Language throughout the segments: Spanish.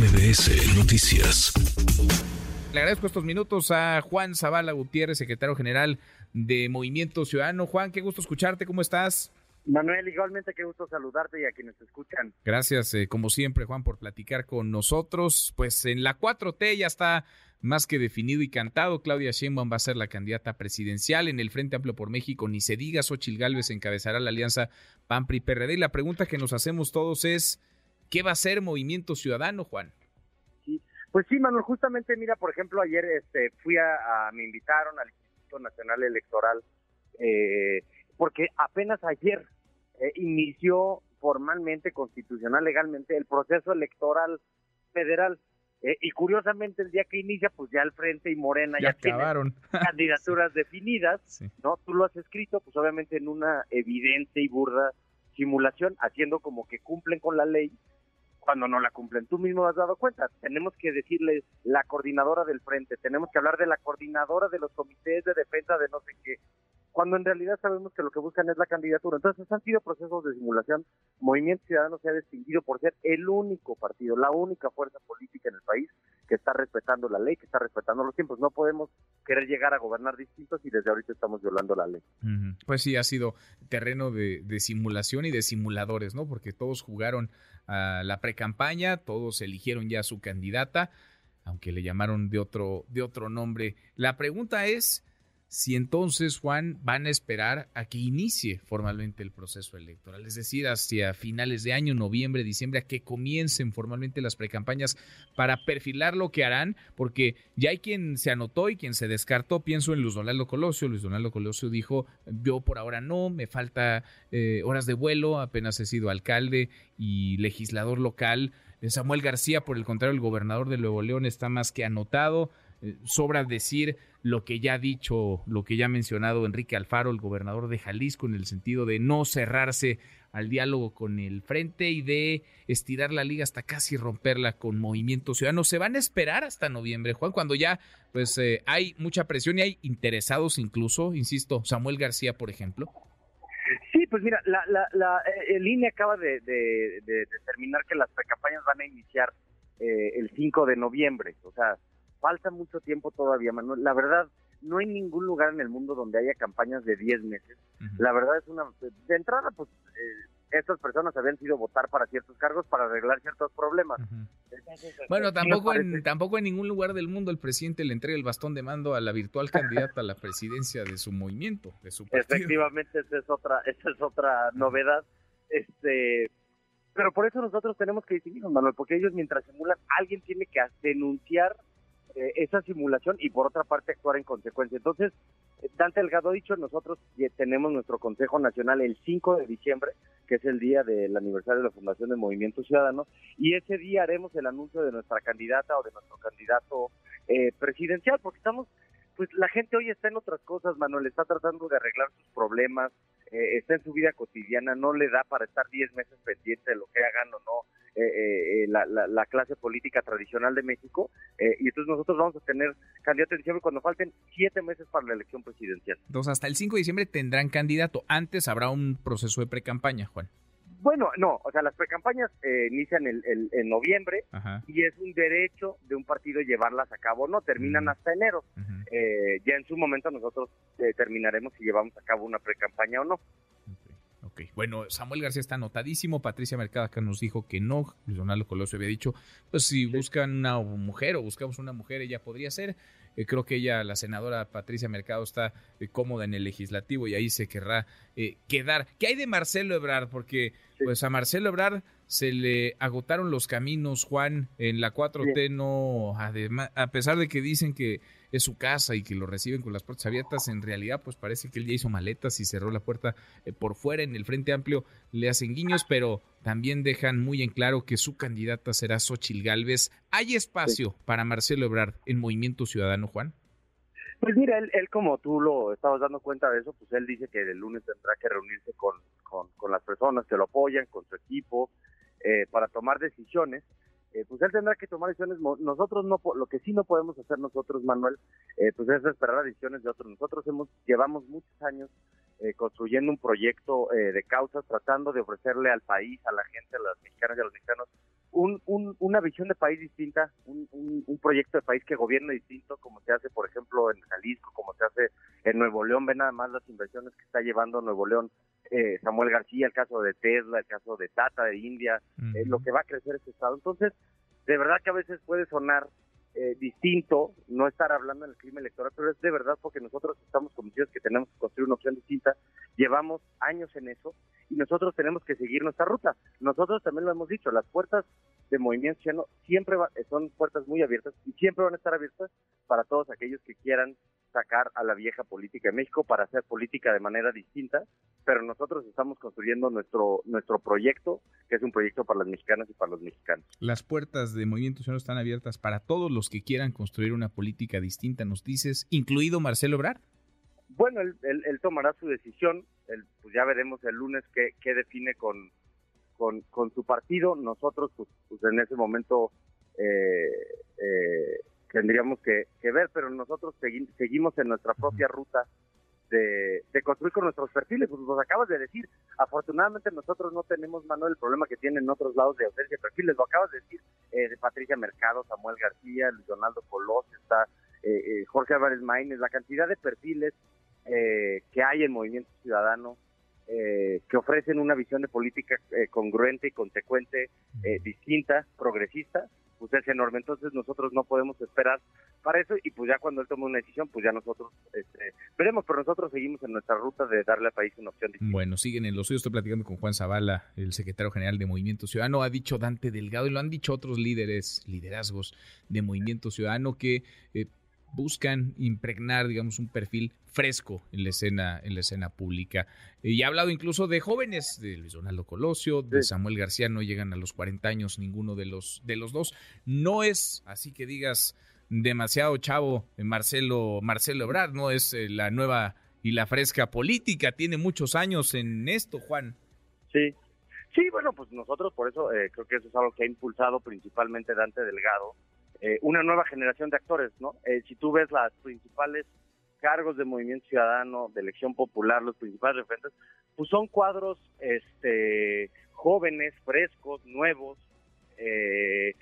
MBS Noticias. Le agradezco estos minutos a Juan Zavala Gutiérrez, secretario general de Movimiento Ciudadano. Juan, qué gusto escucharte, ¿cómo estás? Manuel, igualmente qué gusto saludarte y a quienes te escuchan. Gracias, eh, como siempre, Juan, por platicar con nosotros. Pues en la 4T ya está más que definido y cantado. Claudia Sheinbaum va a ser la candidata presidencial en el Frente Amplio por México. Ni se diga, Xochil Gálvez encabezará la alianza PAN-PRI-PRD. Y la pregunta que nos hacemos todos es, ¿qué va a ser Movimiento Ciudadano, Juan? Sí, pues sí, Manuel, justamente, mira, por ejemplo, ayer este, fui a, me invitaron al Instituto Nacional Electoral, eh, porque apenas ayer eh, inició formalmente, constitucional, legalmente, el proceso electoral federal. Eh, y curiosamente el día que inicia, pues ya el Frente y Morena ya, acabaron. tienen candidaturas definidas, ¿no? Tú lo has escrito, pues obviamente en una evidente y burda simulación, haciendo como que cumplen con la ley cuando no la cumplen. Tú mismo has dado cuenta, tenemos que decirle la coordinadora del Frente, tenemos que hablar de la coordinadora de los comités de defensa de no sé qué, cuando en realidad sabemos que lo que buscan es la candidatura. Entonces han sido procesos de simulación. Movimiento Ciudadano se ha distinguido por ser el único partido, la única fuerza política en el país que está respetando la ley, que está respetando los tiempos. No podemos querer llegar a gobernar distintos y desde ahorita estamos violando la ley. Pues sí, ha sido terreno de, simulación y de simuladores, ¿no? Porque todos jugaron a la precampaña, todos eligieron ya su candidata, aunque le llamaron de otro, de otro nombre. La pregunta es si entonces, Juan, van a esperar a que inicie formalmente el proceso electoral, es decir, hacia finales de año, noviembre, diciembre, a que comiencen formalmente las precampañas para perfilar lo que harán, porque ya hay quien se anotó y quien se descartó, pienso en Luis Donaldo Colosio, Luis Donaldo Colosio dijo, yo por ahora no, me falta eh, horas de vuelo, apenas he sido alcalde y legislador local, Samuel García, por el contrario, el gobernador de Nuevo León está más que anotado, eh, sobra decir lo que ya ha dicho, lo que ya ha mencionado Enrique Alfaro, el gobernador de Jalisco, en el sentido de no cerrarse al diálogo con el frente y de estirar la liga hasta casi romperla con Movimiento Ciudadano. ¿Se van a esperar hasta noviembre, Juan, cuando ya pues eh, hay mucha presión y hay interesados incluso, insisto, Samuel García, por ejemplo? Sí, pues mira, la, la, la eh, el INE acaba de, determinar que las precampañas van a iniciar eh, el 5 de noviembre, o sea, falta mucho tiempo todavía, Manuel. La verdad, no hay ningún lugar en el mundo donde haya campañas de 10 meses. La verdad es una... De entrada, pues, eh, estas personas habían sido votar para ciertos cargos para arreglar ciertos problemas. bueno, este, tampoco en, tampoco en ningún lugar del mundo el presidente le entrega el bastón de mando a la virtual candidata a la presidencia de su movimiento, de su partido. Efectivamente, esa es otra, esa es otra novedad. Este, pero por eso nosotros tenemos que distinguirnos, Manuel, porque ellos mientras simulan, alguien tiene que denunciar eh, esa simulación y por otra parte actuar en consecuencia. Entonces, Dante Delgado ha dicho, nosotros tenemos nuestro Consejo Nacional el 5 de diciembre, que es el día del aniversario de la Fundación del Movimiento Ciudadano, y ese día haremos el anuncio de nuestra candidata o de nuestro candidato eh, presidencial, porque estamos, pues la gente hoy está en otras cosas, Manuel, está tratando de arreglar sus problemas, eh, está en su vida cotidiana, no le da para estar 10 meses pendiente de lo que hagan o no eh, eh, la, la, clase política tradicional de México. Eh, y entonces nosotros vamos a tener candidato en diciembre cuando falten siete meses para la elección presidencial. Entonces, hasta el 5 de diciembre tendrán candidato. Antes habrá un proceso de precampaña, Juan. Bueno, no, o sea, las precampañas eh, inician el, en noviembre y es un derecho de un partido llevarlas a cabo, no, terminan hasta enero. ya en su momento nosotros terminaremos si llevamos a cabo una precampaña o no. Bueno, Samuel García está anotadísimo. Patricia Mercado acá nos dijo que no. Luis Donaldo Colosio había dicho, pues si buscan una mujer o buscamos una mujer, ella podría ser. Eh, creo que ella, la senadora Patricia Mercado, está eh, cómoda en el legislativo y ahí se querrá eh, quedar. ¿Qué hay de Marcelo Ebrard? Porque pues a Marcelo Ebrard se le agotaron los caminos, Juan, en la 4T no, además, a pesar de que dicen que es su casa y que lo reciben con las puertas abiertas, en realidad pues parece que él ya hizo maletas y cerró la puerta eh, por fuera. En el Frente Amplio le hacen guiños, pero también dejan muy en claro que su candidata será Xochil Gálvez. ¿Hay espacio para Marcelo Ebrard en Movimiento Ciudadano, Juan? Pues mira, él, como tú lo estabas dando cuenta de eso, pues él dice que el lunes tendrá que reunirse con, con, las personas que lo apoyan, con su equipo, eh, para tomar decisiones. Eh, pues él tendrá que tomar decisiones. Nosotros no, lo que sí no podemos hacer nosotros, Manuel, eh, pues es esperar a decisiones de otros. Nosotros hemos llevamos muchos años eh, construyendo un proyecto de causas, tratando de ofrecerle al país, a la gente, a las mexicanas y a los mexicanos, un, una visión de país distinta, un, un, proyecto de país que gobierne distinto, como se hace, por ejemplo, en Jalisco, como se hace en Nuevo León. Ve nada más las inversiones que está llevando Nuevo León eh, Samuel García, el caso de Tesla, el caso de Tata de India, eh, lo que va a crecer este estado. Entonces, de verdad que a veces puede sonar eh, distinto no estar hablando en el clima electoral, pero es de verdad porque nosotros estamos convencidos que tenemos que construir una opción distinta. Llevamos años en eso y nosotros tenemos que seguir nuestra ruta. Nosotros también lo hemos dicho, las puertas de Movimiento Ciudadano siempre son puertas muy abiertas y siempre van a estar abiertas para todos aquellos que quieran sacar a la vieja política de México para hacer política de manera distinta, pero nosotros estamos construyendo nuestro nuestro proyecto, que es un proyecto para las mexicanas y para los mexicanos. Las puertas de Movimiento Ciudadano están abiertas para todos los que quieran construir una política distinta, nos dices, incluido Marcelo Ebrard. Bueno, él, él, tomará su decisión, pues ya veremos el lunes qué, qué define con, con, con, su partido. Nosotros, pues, pues en ese momento eh, eh, tendríamos que, ver, pero nosotros seguimos en nuestra propia ruta de, construir con nuestros perfiles, pues nos acabas de decir, afortunadamente nosotros no tenemos, Manuel, el problema que tienen en otros lados de ausencia de perfiles, lo acabas de decir, eh, de Patricia Mercado, Samuel García, Luis Donaldo Colós, está eh, eh, Jorge Álvarez Maínez, la cantidad de perfiles que hay en Movimiento Ciudadano, que ofrecen una visión de política congruente y consecuente, distinta, progresista, pues es enorme. Entonces nosotros no podemos esperar para eso y pues ya cuando él tome una decisión, pues ya nosotros este, veremos, pero nosotros seguimos en nuestra ruta de darle al país una opción distinta. Bueno, siguen en los suyos. Estoy platicando con Juan Zavala, el secretario general de Movimiento Ciudadano. Ha dicho Dante Delgado y lo han dicho otros líderes, liderazgos de Movimiento Ciudadano que eh, buscan impregnar, digamos, un perfil fresco en la escena, en la escena pública. Y ha hablado incluso de jóvenes, de Luis Donaldo Colosio, de Samuel García, no llegan a los 40 años ninguno de los, de los dos. No es así que digas demasiado chavo Marcelo, Marcelo Ebrard, no es eh, la nueva y la fresca política, tiene muchos años en esto, Juan. Sí, sí, bueno, pues nosotros por eso eh, creo que eso es algo que ha impulsado principalmente Dante Delgado, eh, una nueva generación de actores, ¿no? Eh, si tú ves las principales cargos de movimiento ciudadano, de elección popular, los principales referentes, pues son cuadros este, jóvenes, frescos, nuevos, eh,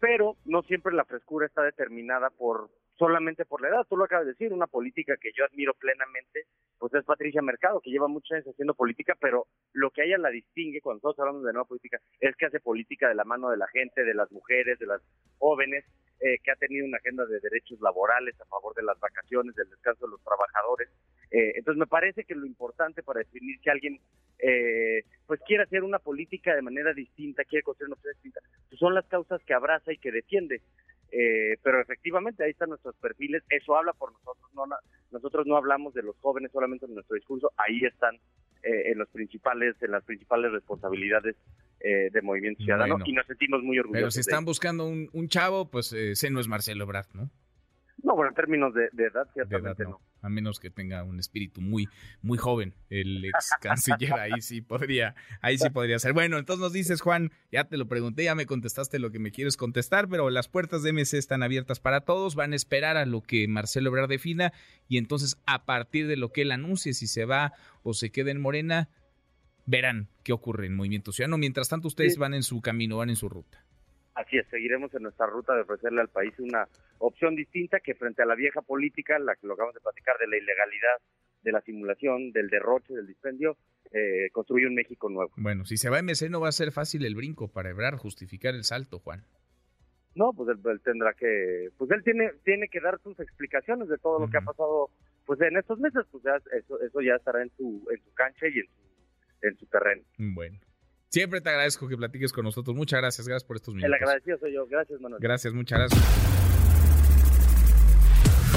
pero no siempre la frescura está determinada por solamente por la edad. Tú lo acabas de decir, una política que yo admiro plenamente, pues es Patricia Mercado, que lleva muchos años haciendo política, pero lo que ella la distingue cuando nosotros hablamos de nueva política es que hace política de la mano de la gente, de las mujeres, de las jóvenes, eh, que ha tenido una agenda de derechos laborales a favor de las vacaciones, del descanso de los trabajadores. Eh, entonces me parece que lo importante para definir si alguien eh, pues quiere hacer una política de manera distinta, quiere construir una política distinta, pues son las causas que abraza y que defiende. Eh, pero efectivamente ahí están nuestros perfiles, eso habla por nosotros, no, nosotros no hablamos de los jóvenes solamente en nuestro discurso, ahí están eh, en los principales, en las principales responsabilidades eh, de Movimiento Ciudadano y nos sentimos muy orgullosos. Pero si están buscando un, un, chavo, pues ese no es Marcelo Brad, ¿no? No, bueno, en términos de, edad, ciertamente no. A menos que tenga un espíritu muy, muy joven. El ex canciller ahí sí podría, ahí sí podría ser. Bueno, entonces nos dices, Juan, ya te lo pregunté, ya me contestaste lo que me quieres contestar, pero las puertas de MC están abiertas para todos, van a esperar a lo que Marcelo Ebrard defina, y entonces a partir de lo que él anuncie, si se va o se queda en Morena, verán qué ocurre en Movimiento Ciudadano. Mientras tanto, ustedes van en su camino, van en su ruta. Así es, seguiremos en nuestra ruta de ofrecerle al país una opción distinta que frente a la vieja política, la que lo acabamos de platicar de la ilegalidad, de la simulación, del derroche, del dispendio, eh, construye un México nuevo. Bueno, si se va a MC no va a ser fácil el brinco para Ebrar, justificar el salto, Juan. No, pues él, tendrá que, pues él tiene, tiene que dar sus explicaciones de todo lo que ha pasado, pues en estos meses, pues ya eso, eso ya estará en su, en su cancha y en su, en su terreno. Bueno. Siempre te agradezco que platiques con nosotros. Muchas gracias, gracias por estos minutos. El agradecido soy yo. Gracias, Manuel. Gracias, muchas gracias.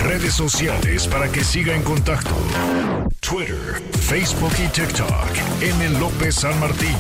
Redes sociales para que siga en contacto: Twitter, Facebook y TikTok. M. López San Martín.